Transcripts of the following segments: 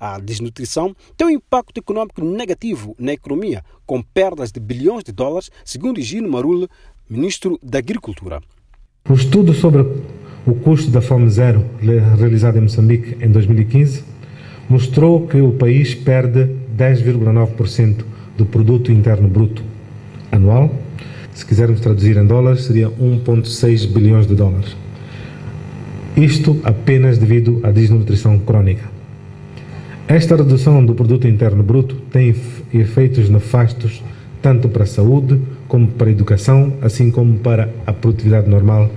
A desnutrição tem um impacto econômico negativo na economia, com perdas de bilhões de dólares, segundo Gino Marule, ministro da Agricultura. O estudo sobre o custo da fome zero, realizado em Moçambique em 2015, mostrou que o país perde 10,9% do produto interno bruto anual. Se quisermos traduzir em dólares, seria 1,6 bilhões de dólares. Isto apenas devido à desnutrição crônica. Esta redução do produto interno bruto tem efeitos nefastos tanto para a saúde como para a educação, assim como para a produtividade normal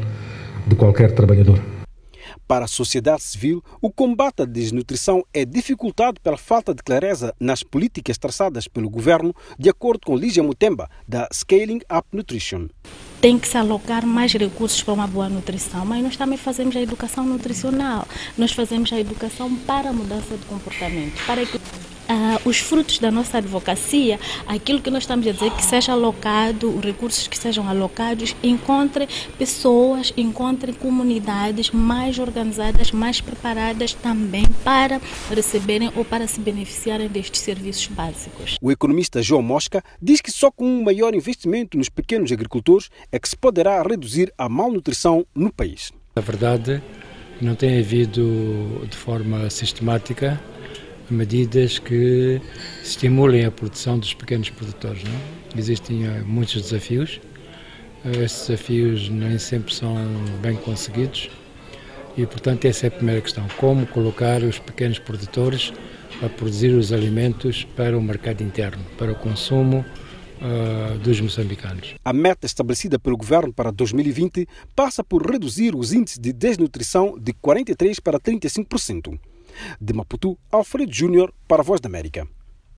de qualquer trabalhador. Para a sociedade civil, o combate à desnutrição é dificultado pela falta de clareza nas políticas traçadas pelo governo, de acordo com Lígia Mutemba, da Scaling Up Nutrition. Tem que se alocar mais recursos para uma boa nutrição, mas nós também fazemos a educação nutricional, nós fazemos a educação para a mudança de comportamento, para que uh, os frutos da nossa advocacia, aquilo que nós estamos a dizer que seja alocado, os recursos que sejam alocados, encontre pessoas, encontre comunidades mais organizadas, mais preparadas também para receberem ou para se beneficiarem destes serviços básicos. O economista João Mosca diz que só com um maior investimento nos pequenos agricultores é que se poderá reduzir a malnutrição no país. Na verdade, não tem havido de forma sistemática medidas que estimulem a produção dos pequenos produtores. Não? É? Existem eh, muitos desafios, eh, esses desafios nem sempre são bem conseguidos e, portanto, essa é a primeira questão: como colocar os pequenos produtores a produzir os alimentos para o mercado interno, para o consumo uh, dos moçambicanos. A meta estabelecida pelo governo para 2020 passa por reduzir os índices de desnutrição de 43% para 35%. De Maputo, Alfredo Júnior para a Voz da América.